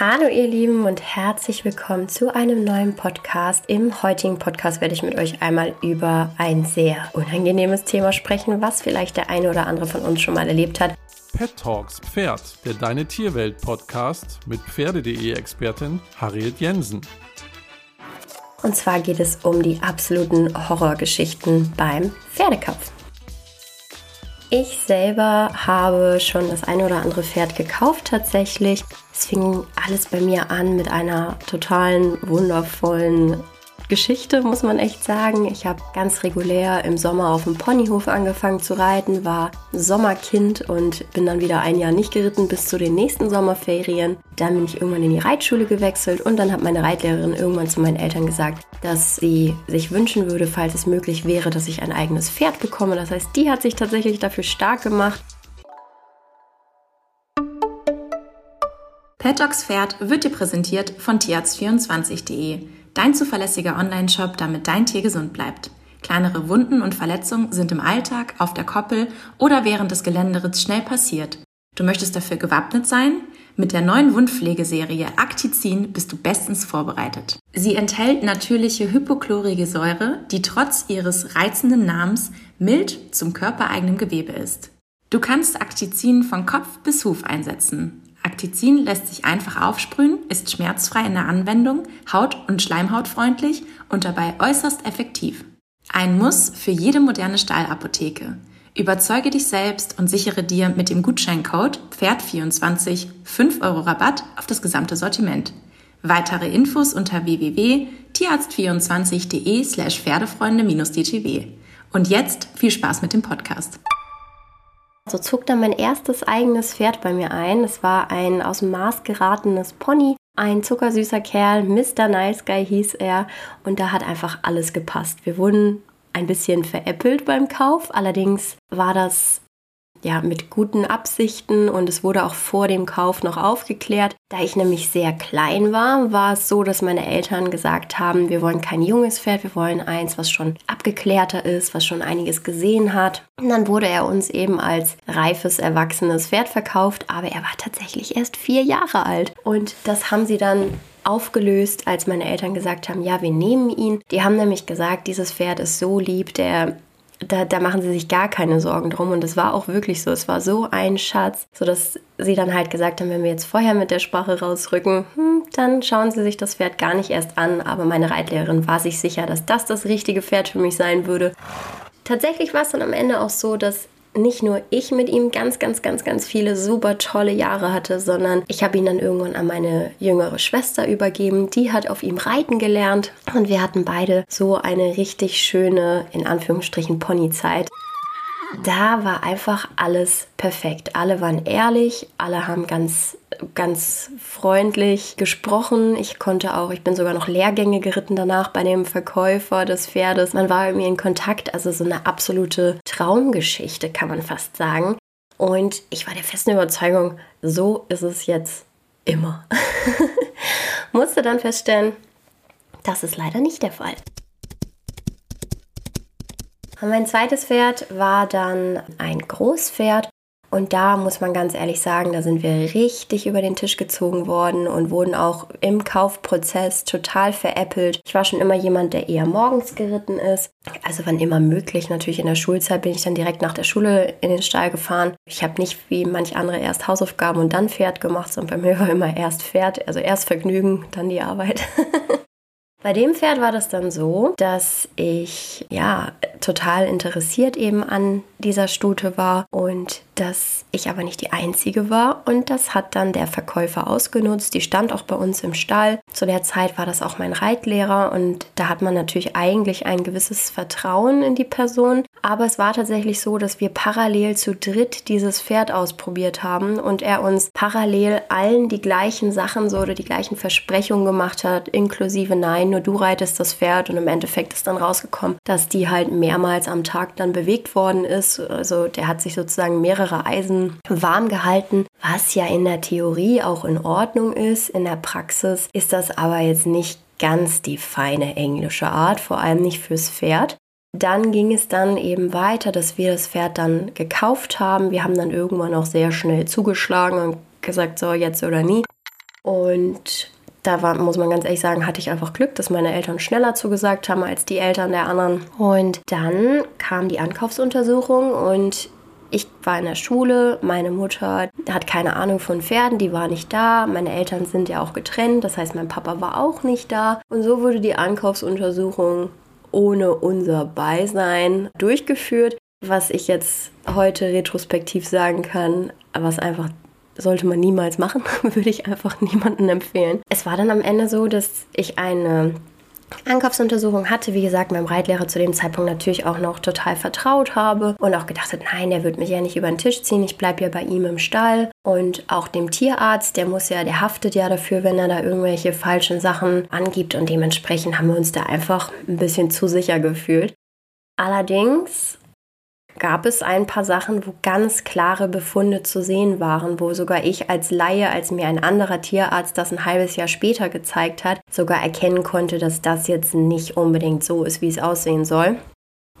Hallo ihr Lieben und herzlich willkommen zu einem neuen Podcast. Im heutigen Podcast werde ich mit euch einmal über ein sehr unangenehmes Thema sprechen, was vielleicht der eine oder andere von uns schon mal erlebt hat. Pet Talks Pferd, der Deine Tierwelt Podcast mit Pferde.de Expertin Harriet Jensen. Und zwar geht es um die absoluten Horrorgeschichten beim Pferdekauf. Ich selber habe schon das eine oder andere Pferd gekauft tatsächlich. Es fing alles bei mir an mit einer totalen, wundervollen Geschichte, muss man echt sagen. Ich habe ganz regulär im Sommer auf dem Ponyhof angefangen zu reiten, war Sommerkind und bin dann wieder ein Jahr nicht geritten bis zu den nächsten Sommerferien. Dann bin ich irgendwann in die Reitschule gewechselt und dann hat meine Reitlehrerin irgendwann zu meinen Eltern gesagt, dass sie sich wünschen würde, falls es möglich wäre, dass ich ein eigenes Pferd bekomme. Das heißt, die hat sich tatsächlich dafür stark gemacht. Pet Dogs Pferd wird dir präsentiert von tierarzt24.de Dein zuverlässiger Online-Shop, damit dein Tier gesund bleibt. Kleinere Wunden und Verletzungen sind im Alltag, auf der Koppel oder während des Geländeritts schnell passiert. Du möchtest dafür gewappnet sein? Mit der neuen Wundpflegeserie Actizin bist du bestens vorbereitet. Sie enthält natürliche hypochlorige Säure, die trotz ihres reizenden Namens mild zum körpereigenen Gewebe ist. Du kannst Actizin von Kopf bis Huf einsetzen. Actizin lässt sich einfach aufsprühen, ist schmerzfrei in der Anwendung, haut- und schleimhautfreundlich und dabei äußerst effektiv. Ein Muss für jede moderne Stahlapotheke. Überzeuge dich selbst und sichere dir mit dem Gutscheincode PFERD24 5 Euro Rabatt auf das gesamte Sortiment. Weitere Infos unter www.tierarzt24.de slash Pferdefreunde-dtw. Und jetzt viel Spaß mit dem Podcast. So zog dann mein erstes eigenes Pferd bei mir ein. Es war ein aus dem Maß geratenes Pony, ein zuckersüßer Kerl, Mr. Nice Guy hieß er und da hat einfach alles gepasst. Wir wurden ein bisschen veräppelt beim Kauf, allerdings war das ja, mit guten Absichten und es wurde auch vor dem Kauf noch aufgeklärt. Da ich nämlich sehr klein war, war es so, dass meine Eltern gesagt haben, wir wollen kein junges Pferd, wir wollen eins, was schon abgeklärter ist, was schon einiges gesehen hat. Und dann wurde er uns eben als reifes, erwachsenes Pferd verkauft, aber er war tatsächlich erst vier Jahre alt. Und das haben sie dann aufgelöst, als meine Eltern gesagt haben, ja, wir nehmen ihn. Die haben nämlich gesagt, dieses Pferd ist so lieb, der da, da machen sie sich gar keine Sorgen drum. Und es war auch wirklich so. Es war so ein Schatz, sodass sie dann halt gesagt haben, wenn wir jetzt vorher mit der Sprache rausrücken, hm, dann schauen sie sich das Pferd gar nicht erst an. Aber meine Reitlehrerin war sich sicher, dass das das richtige Pferd für mich sein würde. Tatsächlich war es dann am Ende auch so, dass nicht nur ich mit ihm ganz, ganz, ganz, ganz viele super tolle Jahre hatte, sondern ich habe ihn dann irgendwann an meine jüngere Schwester übergeben. Die hat auf ihm reiten gelernt und wir hatten beide so eine richtig schöne, in Anführungsstrichen, Ponyzeit. Da war einfach alles perfekt. Alle waren ehrlich, alle haben ganz, ganz freundlich gesprochen. Ich konnte auch, ich bin sogar noch Lehrgänge geritten danach bei dem Verkäufer des Pferdes. Man war irgendwie in Kontakt, also so eine absolute Traumgeschichte, kann man fast sagen. Und ich war der festen Überzeugung, so ist es jetzt immer. Musste dann feststellen, das ist leider nicht der Fall. Mein zweites Pferd war dann ein Großpferd. Und da muss man ganz ehrlich sagen, da sind wir richtig über den Tisch gezogen worden und wurden auch im Kaufprozess total veräppelt. Ich war schon immer jemand, der eher morgens geritten ist. Also wann immer möglich. Natürlich in der Schulzeit bin ich dann direkt nach der Schule in den Stall gefahren. Ich habe nicht wie manch andere erst Hausaufgaben und dann Pferd gemacht, sondern bei mir war immer erst Pferd, also erst Vergnügen, dann die Arbeit. Bei dem Pferd war das dann so, dass ich ja total interessiert eben an dieser Stute war und dass ich aber nicht die einzige war und das hat dann der Verkäufer ausgenutzt. Die stand auch bei uns im Stall. Zu der Zeit war das auch mein Reitlehrer und da hat man natürlich eigentlich ein gewisses Vertrauen in die Person, aber es war tatsächlich so, dass wir parallel zu dritt dieses Pferd ausprobiert haben und er uns parallel allen die gleichen Sachen so oder die gleichen Versprechungen gemacht hat, inklusive nein, nur du reitest das Pferd und im Endeffekt ist dann rausgekommen, dass die halt mehrmals am Tag dann bewegt worden ist. Also der hat sich sozusagen mehrere Eisen warm gehalten, was ja in der Theorie auch in Ordnung ist. In der Praxis ist das aber jetzt nicht ganz die feine englische Art, vor allem nicht fürs Pferd. Dann ging es dann eben weiter, dass wir das Pferd dann gekauft haben. Wir haben dann irgendwann auch sehr schnell zugeschlagen und gesagt, so jetzt oder nie. Und da war, muss man ganz ehrlich sagen, hatte ich einfach Glück, dass meine Eltern schneller zugesagt haben als die Eltern der anderen. Und dann kam die Ankaufsuntersuchung und ich war in der Schule, meine Mutter hat keine Ahnung von Pferden, die war nicht da, meine Eltern sind ja auch getrennt, das heißt mein Papa war auch nicht da. Und so wurde die Ankaufsuntersuchung ohne unser Beisein durchgeführt, was ich jetzt heute retrospektiv sagen kann, was einfach sollte man niemals machen, würde ich einfach niemandem empfehlen. Es war dann am Ende so, dass ich eine Ankaufsuntersuchung hatte, wie gesagt, meinem Reitlehrer zu dem Zeitpunkt natürlich auch noch total vertraut habe und auch gedacht hat, nein, der wird mich ja nicht über den Tisch ziehen, ich bleibe ja bei ihm im Stall und auch dem Tierarzt, der muss ja, der haftet ja dafür, wenn er da irgendwelche falschen Sachen angibt und dementsprechend haben wir uns da einfach ein bisschen zu sicher gefühlt. Allerdings gab es ein paar Sachen, wo ganz klare Befunde zu sehen waren, wo sogar ich als Laie, als mir ein anderer Tierarzt das ein halbes Jahr später gezeigt hat, sogar erkennen konnte, dass das jetzt nicht unbedingt so ist, wie es aussehen soll.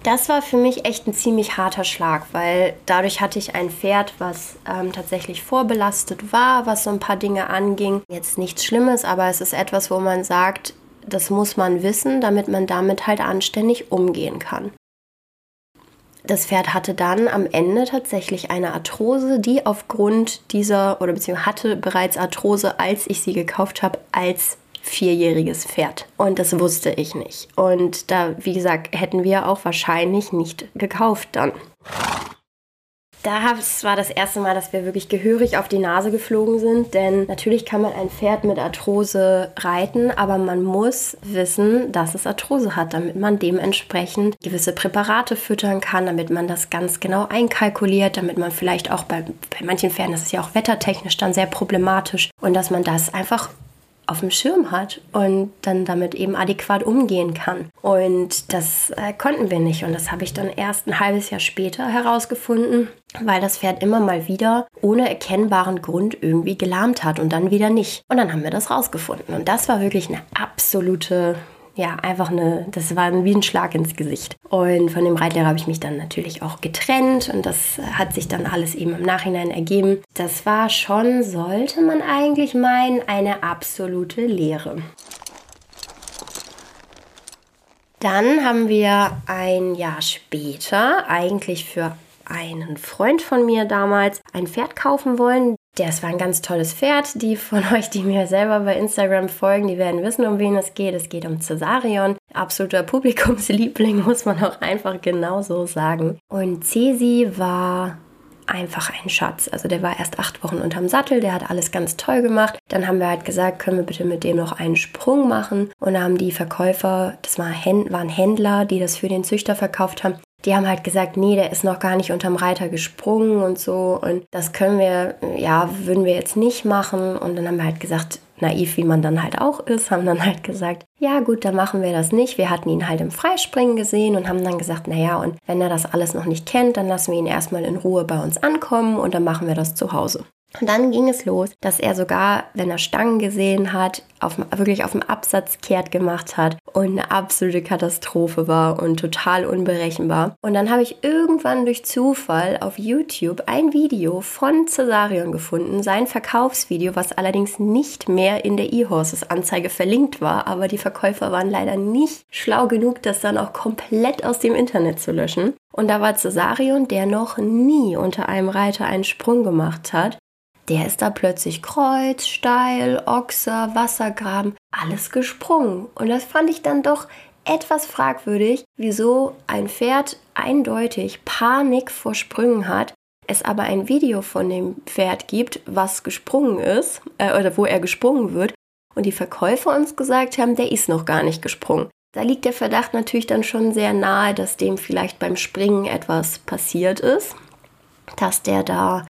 Das war für mich echt ein ziemlich harter Schlag, weil dadurch hatte ich ein Pferd, was ähm, tatsächlich vorbelastet war, was so ein paar Dinge anging. Jetzt nichts Schlimmes, aber es ist etwas, wo man sagt, das muss man wissen, damit man damit halt anständig umgehen kann. Das Pferd hatte dann am Ende tatsächlich eine Arthrose, die aufgrund dieser, oder beziehungsweise hatte bereits Arthrose, als ich sie gekauft habe, als vierjähriges Pferd. Und das wusste ich nicht. Und da, wie gesagt, hätten wir auch wahrscheinlich nicht gekauft dann da war das erste Mal, dass wir wirklich gehörig auf die Nase geflogen sind. Denn natürlich kann man ein Pferd mit Arthrose reiten, aber man muss wissen, dass es Arthrose hat, damit man dementsprechend gewisse Präparate füttern kann, damit man das ganz genau einkalkuliert, damit man vielleicht auch bei, bei manchen Pferden, das ist ja auch wettertechnisch dann sehr problematisch, und dass man das einfach auf dem Schirm hat und dann damit eben adäquat umgehen kann. Und das äh, konnten wir nicht. Und das habe ich dann erst ein halbes Jahr später herausgefunden, weil das Pferd immer mal wieder ohne erkennbaren Grund irgendwie gelahmt hat und dann wieder nicht. Und dann haben wir das rausgefunden. Und das war wirklich eine absolute ja, einfach eine, das war wie ein Schlag ins Gesicht. Und von dem Reitlehrer habe ich mich dann natürlich auch getrennt und das hat sich dann alles eben im Nachhinein ergeben. Das war schon, sollte man eigentlich meinen, eine absolute Lehre. Dann haben wir ein Jahr später, eigentlich für einen Freund von mir damals, ein Pferd kaufen wollen. Das war ein ganz tolles Pferd. Die von euch, die mir selber bei Instagram folgen, die werden wissen, um wen es geht. Es geht um Cesarion. Absoluter Publikumsliebling, muss man auch einfach genauso sagen. Und Cesi war einfach ein Schatz. Also der war erst acht Wochen unterm Sattel, der hat alles ganz toll gemacht. Dann haben wir halt gesagt, können wir bitte mit dem noch einen Sprung machen. Und da haben die Verkäufer, das waren Händler, die das für den Züchter verkauft haben, die haben halt gesagt, nee, der ist noch gar nicht unterm Reiter gesprungen und so. Und das können wir, ja, würden wir jetzt nicht machen. Und dann haben wir halt gesagt, naiv wie man dann halt auch ist, haben dann halt gesagt, ja gut, dann machen wir das nicht. Wir hatten ihn halt im Freispringen gesehen und haben dann gesagt, naja, und wenn er das alles noch nicht kennt, dann lassen wir ihn erstmal in Ruhe bei uns ankommen und dann machen wir das zu Hause. Und dann ging es los, dass er sogar, wenn er Stangen gesehen hat, auf, wirklich auf dem Absatz kehrt gemacht hat und eine absolute Katastrophe war und total unberechenbar. Und dann habe ich irgendwann durch Zufall auf YouTube ein Video von Cesarion gefunden, sein Verkaufsvideo, was allerdings nicht mehr in der eHorses Anzeige verlinkt war, aber die Verkäufer waren leider nicht schlau genug, das dann auch komplett aus dem Internet zu löschen. Und da war Cesarion, der noch nie unter einem Reiter einen Sprung gemacht hat der ist da plötzlich Kreuz, Steil, Ochser, Wassergraben, alles gesprungen. Und das fand ich dann doch etwas fragwürdig, wieso ein Pferd eindeutig Panik vor Sprüngen hat, es aber ein Video von dem Pferd gibt, was gesprungen ist, äh, oder wo er gesprungen wird, und die Verkäufer uns gesagt haben, der ist noch gar nicht gesprungen. Da liegt der Verdacht natürlich dann schon sehr nahe, dass dem vielleicht beim Springen etwas passiert ist, dass der da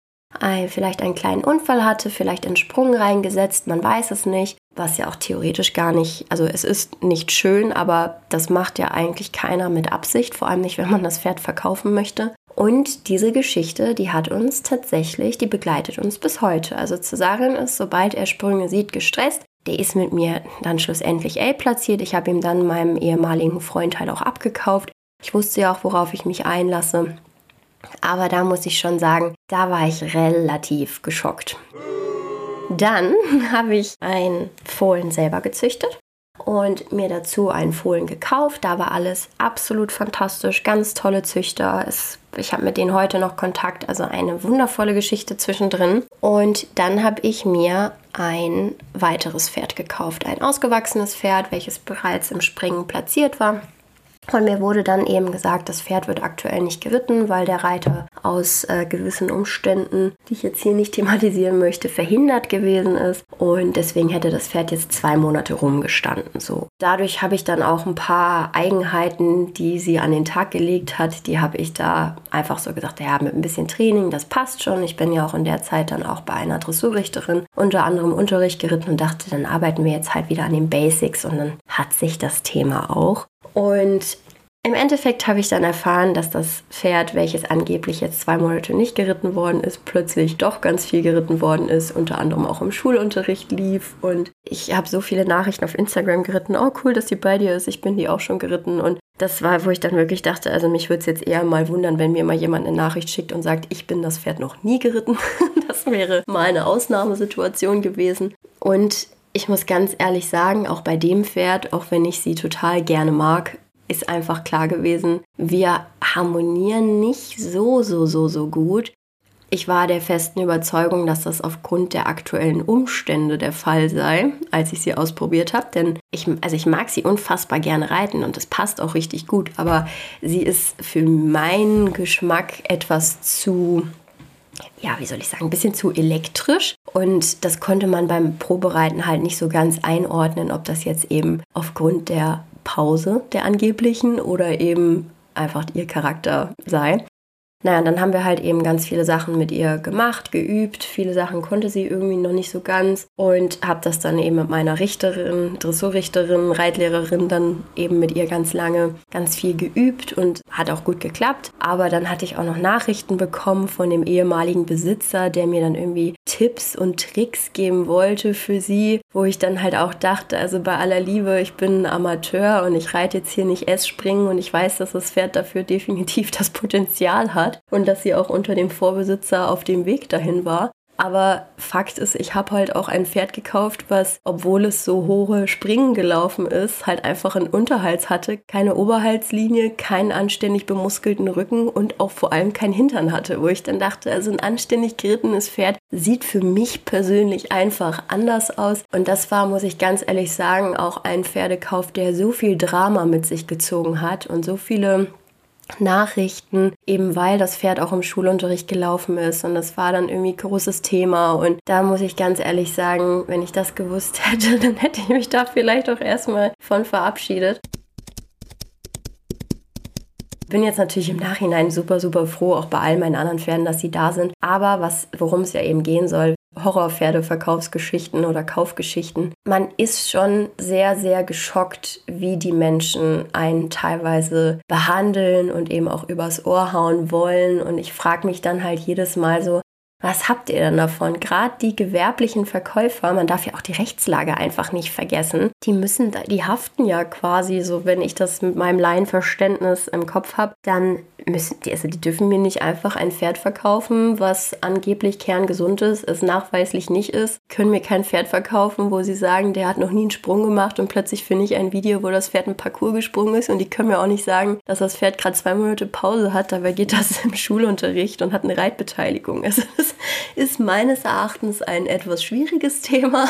vielleicht einen kleinen Unfall hatte, vielleicht einen Sprung reingesetzt, man weiß es nicht, was ja auch theoretisch gar nicht, also es ist nicht schön, aber das macht ja eigentlich keiner mit Absicht, vor allem nicht, wenn man das Pferd verkaufen möchte. Und diese Geschichte, die hat uns tatsächlich, die begleitet uns bis heute. Also Cesarion ist, sobald er Sprünge sieht, gestresst. Der ist mit mir dann schlussendlich L platziert. Ich habe ihm dann meinem ehemaligen Freund halt auch abgekauft. Ich wusste ja auch, worauf ich mich einlasse. Aber da muss ich schon sagen, da war ich relativ geschockt. Dann habe ich ein Fohlen selber gezüchtet und mir dazu einen Fohlen gekauft. Da war alles absolut fantastisch, ganz tolle Züchter. Es, ich habe mit denen heute noch Kontakt, also eine wundervolle Geschichte zwischendrin. Und dann habe ich mir ein weiteres Pferd gekauft, ein ausgewachsenes Pferd, welches bereits im Springen platziert war. Und mir wurde dann eben gesagt, das Pferd wird aktuell nicht geritten, weil der Reiter aus äh, gewissen Umständen, die ich jetzt hier nicht thematisieren möchte, verhindert gewesen ist. Und deswegen hätte das Pferd jetzt zwei Monate rumgestanden. So. Dadurch habe ich dann auch ein paar Eigenheiten, die sie an den Tag gelegt hat, die habe ich da einfach so gesagt, ja, mit ein bisschen Training, das passt schon. Ich bin ja auch in der Zeit dann auch bei einer Dressurrichterin unter anderem Unterricht geritten und dachte, dann arbeiten wir jetzt halt wieder an den Basics und dann hat sich das Thema auch. Und im Endeffekt habe ich dann erfahren, dass das Pferd, welches angeblich jetzt zwei Monate nicht geritten worden ist, plötzlich doch ganz viel geritten worden ist, unter anderem auch im Schulunterricht lief. Und ich habe so viele Nachrichten auf Instagram geritten. Oh, cool, dass die bei dir ist. Ich bin die auch schon geritten. Und das war, wo ich dann wirklich dachte, also mich würde es jetzt eher mal wundern, wenn mir mal jemand eine Nachricht schickt und sagt, ich bin das Pferd noch nie geritten. das wäre mal eine Ausnahmesituation gewesen. Und ich muss ganz ehrlich sagen, auch bei dem Pferd, auch wenn ich sie total gerne mag, ist einfach klar gewesen, wir harmonieren nicht so, so, so, so gut. Ich war der festen Überzeugung, dass das aufgrund der aktuellen Umstände der Fall sei, als ich sie ausprobiert habe. Denn ich, also ich mag sie unfassbar gerne reiten und das passt auch richtig gut. Aber sie ist für meinen Geschmack etwas zu ja, wie soll ich sagen, ein bisschen zu elektrisch. Und das konnte man beim Probereiten halt nicht so ganz einordnen, ob das jetzt eben aufgrund der Pause der angeblichen oder eben einfach ihr Charakter sei. Naja, dann haben wir halt eben ganz viele Sachen mit ihr gemacht, geübt. Viele Sachen konnte sie irgendwie noch nicht so ganz und habe das dann eben mit meiner Richterin, Dressurrichterin, Reitlehrerin dann eben mit ihr ganz lange ganz viel geübt und hat auch gut geklappt. Aber dann hatte ich auch noch Nachrichten bekommen von dem ehemaligen Besitzer, der mir dann irgendwie Tipps und Tricks geben wollte für sie, wo ich dann halt auch dachte, also bei aller Liebe, ich bin ein Amateur und ich reite jetzt hier nicht S-Springen und ich weiß, dass das Pferd dafür definitiv das Potenzial hat und dass sie auch unter dem Vorbesitzer auf dem Weg dahin war. Aber Fakt ist, ich habe halt auch ein Pferd gekauft, was, obwohl es so hohe Springen gelaufen ist, halt einfach einen Unterhals hatte, keine Oberhalslinie, keinen anständig bemuskelten Rücken und auch vor allem kein Hintern hatte, wo ich dann dachte, also ein anständig gerittenes Pferd sieht für mich persönlich einfach anders aus. Und das war, muss ich ganz ehrlich sagen, auch ein Pferdekauf, der so viel Drama mit sich gezogen hat und so viele Nachrichten, eben weil das Pferd auch im Schulunterricht gelaufen ist und das war dann irgendwie großes Thema und da muss ich ganz ehrlich sagen, wenn ich das gewusst hätte, dann hätte ich mich da vielleicht auch erstmal von verabschiedet. Bin jetzt natürlich im Nachhinein super, super froh, auch bei all meinen anderen Pferden, dass sie da sind. Aber was, worum es ja eben gehen soll, Horrorpferdeverkaufsgeschichten oder Kaufgeschichten. Man ist schon sehr, sehr geschockt, wie die Menschen einen teilweise behandeln und eben auch übers Ohr hauen wollen. Und ich frage mich dann halt jedes Mal so, was habt ihr denn davon? Gerade die gewerblichen Verkäufer, man darf ja auch die Rechtslage einfach nicht vergessen, die müssen, die haften ja quasi so, wenn ich das mit meinem Laienverständnis im Kopf habe, dann müssen die, also die dürfen mir nicht einfach ein Pferd verkaufen, was angeblich kerngesund ist, es nachweislich nicht ist, können mir kein Pferd verkaufen, wo sie sagen, der hat noch nie einen Sprung gemacht und plötzlich finde ich ein Video, wo das Pferd einen Parcours gesprungen ist und die können mir auch nicht sagen, dass das Pferd gerade zwei Monate Pause hat, dabei geht das im Schulunterricht und hat eine Reitbeteiligung. Also das ist meines Erachtens ein etwas schwieriges Thema.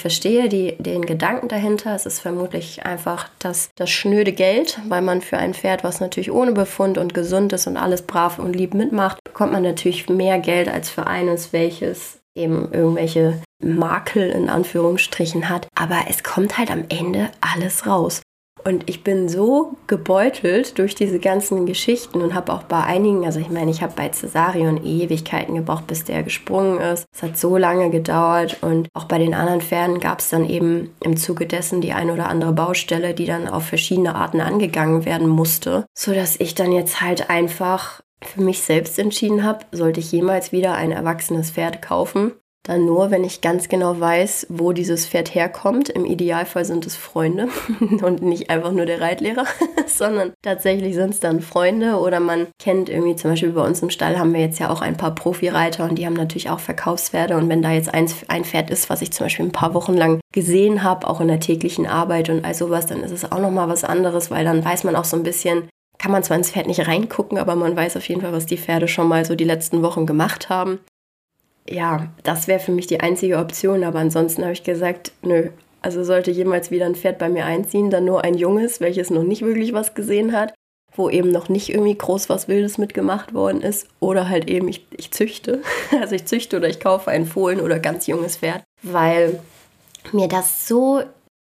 Ich verstehe die, den Gedanken dahinter. Es ist vermutlich einfach das, das schnöde Geld, weil man für ein Pferd, was natürlich ohne Befund und gesund ist und alles brav und lieb mitmacht, bekommt man natürlich mehr Geld als für eines, welches eben irgendwelche Makel in Anführungsstrichen hat. Aber es kommt halt am Ende alles raus. Und ich bin so gebeutelt durch diese ganzen Geschichten und habe auch bei einigen, also ich meine, ich habe bei Cesarion Ewigkeiten gebraucht, bis der gesprungen ist. Es hat so lange gedauert und auch bei den anderen Pferden gab es dann eben im Zuge dessen die eine oder andere Baustelle, die dann auf verschiedene Arten angegangen werden musste, sodass ich dann jetzt halt einfach für mich selbst entschieden habe, sollte ich jemals wieder ein erwachsenes Pferd kaufen, dann nur, wenn ich ganz genau weiß, wo dieses Pferd herkommt. Im Idealfall sind es Freunde und nicht einfach nur der Reitlehrer, sondern tatsächlich sind es dann Freunde oder man kennt irgendwie zum Beispiel bei uns im Stall haben wir jetzt ja auch ein paar Profireiter und die haben natürlich auch Verkaufspferde und wenn da jetzt ein, ein Pferd ist, was ich zum Beispiel ein paar Wochen lang gesehen habe, auch in der täglichen Arbeit und all sowas, dann ist es auch nochmal was anderes, weil dann weiß man auch so ein bisschen, kann man zwar ins Pferd nicht reingucken, aber man weiß auf jeden Fall, was die Pferde schon mal so die letzten Wochen gemacht haben ja, das wäre für mich die einzige Option. Aber ansonsten habe ich gesagt, nö. Also sollte jemals wieder ein Pferd bei mir einziehen, dann nur ein junges, welches noch nicht wirklich was gesehen hat, wo eben noch nicht irgendwie groß was Wildes mitgemacht worden ist. Oder halt eben ich, ich züchte. Also ich züchte oder ich kaufe ein Fohlen oder ganz junges Pferd, weil mir das so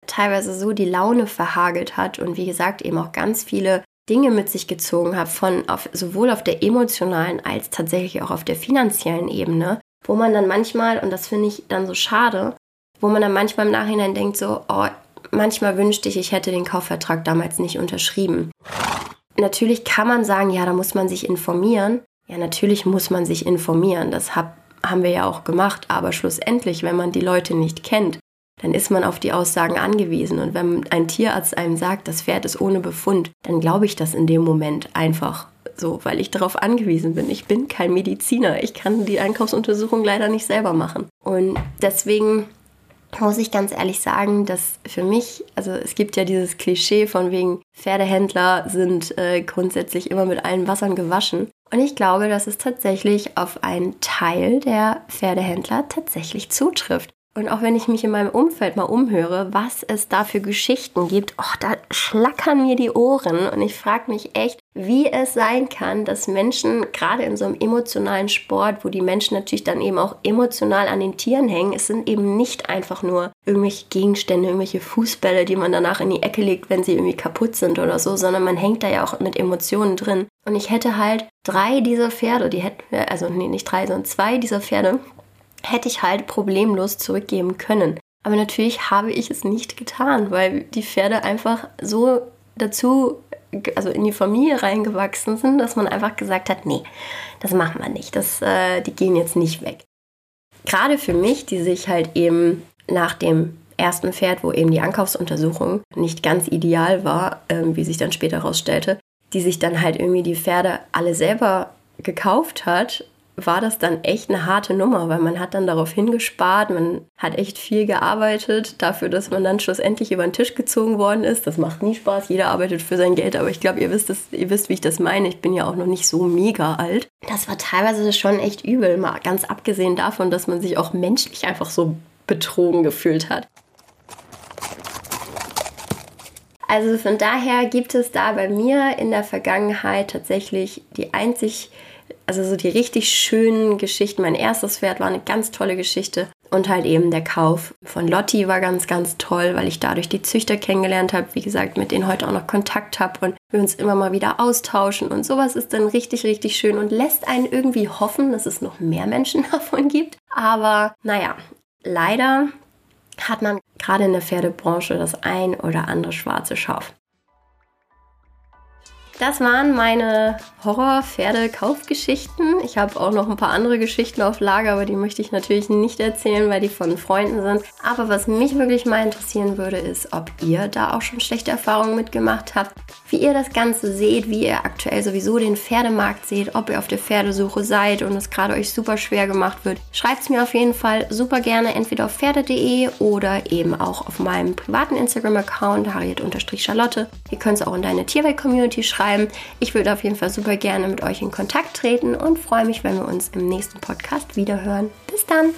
teilweise so die Laune verhagelt hat und wie gesagt eben auch ganz viele Dinge mit sich gezogen hat, von auf, sowohl auf der emotionalen als tatsächlich auch auf der finanziellen Ebene, wo man dann manchmal, und das finde ich dann so schade, wo man dann manchmal im Nachhinein denkt, so, oh, manchmal wünschte ich, ich hätte den Kaufvertrag damals nicht unterschrieben. Natürlich kann man sagen, ja, da muss man sich informieren. Ja, natürlich muss man sich informieren. Das hab, haben wir ja auch gemacht. Aber schlussendlich, wenn man die Leute nicht kennt, dann ist man auf die Aussagen angewiesen. Und wenn ein Tierarzt einem sagt, das Pferd ist ohne Befund, dann glaube ich das in dem Moment einfach so, weil ich darauf angewiesen bin. Ich bin kein Mediziner. Ich kann die Einkaufsuntersuchung leider nicht selber machen. Und deswegen muss ich ganz ehrlich sagen, dass für mich, also es gibt ja dieses Klischee von wegen Pferdehändler sind äh, grundsätzlich immer mit allen Wassern gewaschen. Und ich glaube, dass es tatsächlich auf einen Teil der Pferdehändler tatsächlich zutrifft. Und auch wenn ich mich in meinem Umfeld mal umhöre, was es da für Geschichten gibt, oh, da schlackern mir die Ohren. Und ich frage mich echt, wie es sein kann, dass Menschen, gerade in so einem emotionalen Sport, wo die Menschen natürlich dann eben auch emotional an den Tieren hängen, es sind eben nicht einfach nur irgendwelche Gegenstände, irgendwelche Fußbälle, die man danach in die Ecke legt, wenn sie irgendwie kaputt sind oder so, sondern man hängt da ja auch mit Emotionen drin. Und ich hätte halt drei dieser Pferde, die hätten wir, also nee, nicht drei, sondern zwei dieser Pferde, hätte ich halt problemlos zurückgeben können. Aber natürlich habe ich es nicht getan, weil die Pferde einfach so dazu, also in die Familie reingewachsen sind, dass man einfach gesagt hat, nee, das machen wir nicht, das, äh, die gehen jetzt nicht weg. Gerade für mich, die sich halt eben nach dem ersten Pferd, wo eben die Ankaufsuntersuchung nicht ganz ideal war, äh, wie sich dann später herausstellte, die sich dann halt irgendwie die Pferde alle selber gekauft hat war das dann echt eine harte Nummer, weil man hat dann darauf hingespart, man hat echt viel gearbeitet dafür, dass man dann schlussendlich über den Tisch gezogen worden ist. Das macht nie Spaß, jeder arbeitet für sein Geld, aber ich glaube, ihr ihr wisst, wie ich das meine. Ich bin ja auch noch nicht so mega alt. Das war teilweise schon echt übel, mal ganz abgesehen davon, dass man sich auch menschlich einfach so betrogen gefühlt hat. Also von daher gibt es da bei mir in der Vergangenheit tatsächlich die einzig also so die richtig schönen Geschichten. Mein erstes Pferd war eine ganz tolle Geschichte. Und halt eben der Kauf von Lotti war ganz, ganz toll, weil ich dadurch die Züchter kennengelernt habe. Wie gesagt, mit denen heute auch noch Kontakt habe und wir uns immer mal wieder austauschen. Und sowas ist dann richtig, richtig schön und lässt einen irgendwie hoffen, dass es noch mehr Menschen davon gibt. Aber naja, leider hat man gerade in der Pferdebranche das ein oder andere schwarze Schaf. Das waren meine Horror-Pferde-Kaufgeschichten. Ich habe auch noch ein paar andere Geschichten auf Lager, aber die möchte ich natürlich nicht erzählen, weil die von Freunden sind. Aber was mich wirklich mal interessieren würde, ist, ob ihr da auch schon schlechte Erfahrungen mitgemacht habt, wie ihr das Ganze seht, wie ihr aktuell sowieso den Pferdemarkt seht, ob ihr auf der Pferdesuche seid und es gerade euch super schwer gemacht wird. Schreibt es mir auf jeden Fall super gerne entweder auf pferde.de oder eben auch auf meinem privaten Instagram-Account, harriet-charlotte. Ihr könnt es auch in deine Tierwelt-Community schreiben schreiben. Ich würde auf jeden Fall super gerne mit euch in Kontakt treten und freue mich, wenn wir uns im nächsten Podcast wiederhören. Bis dann!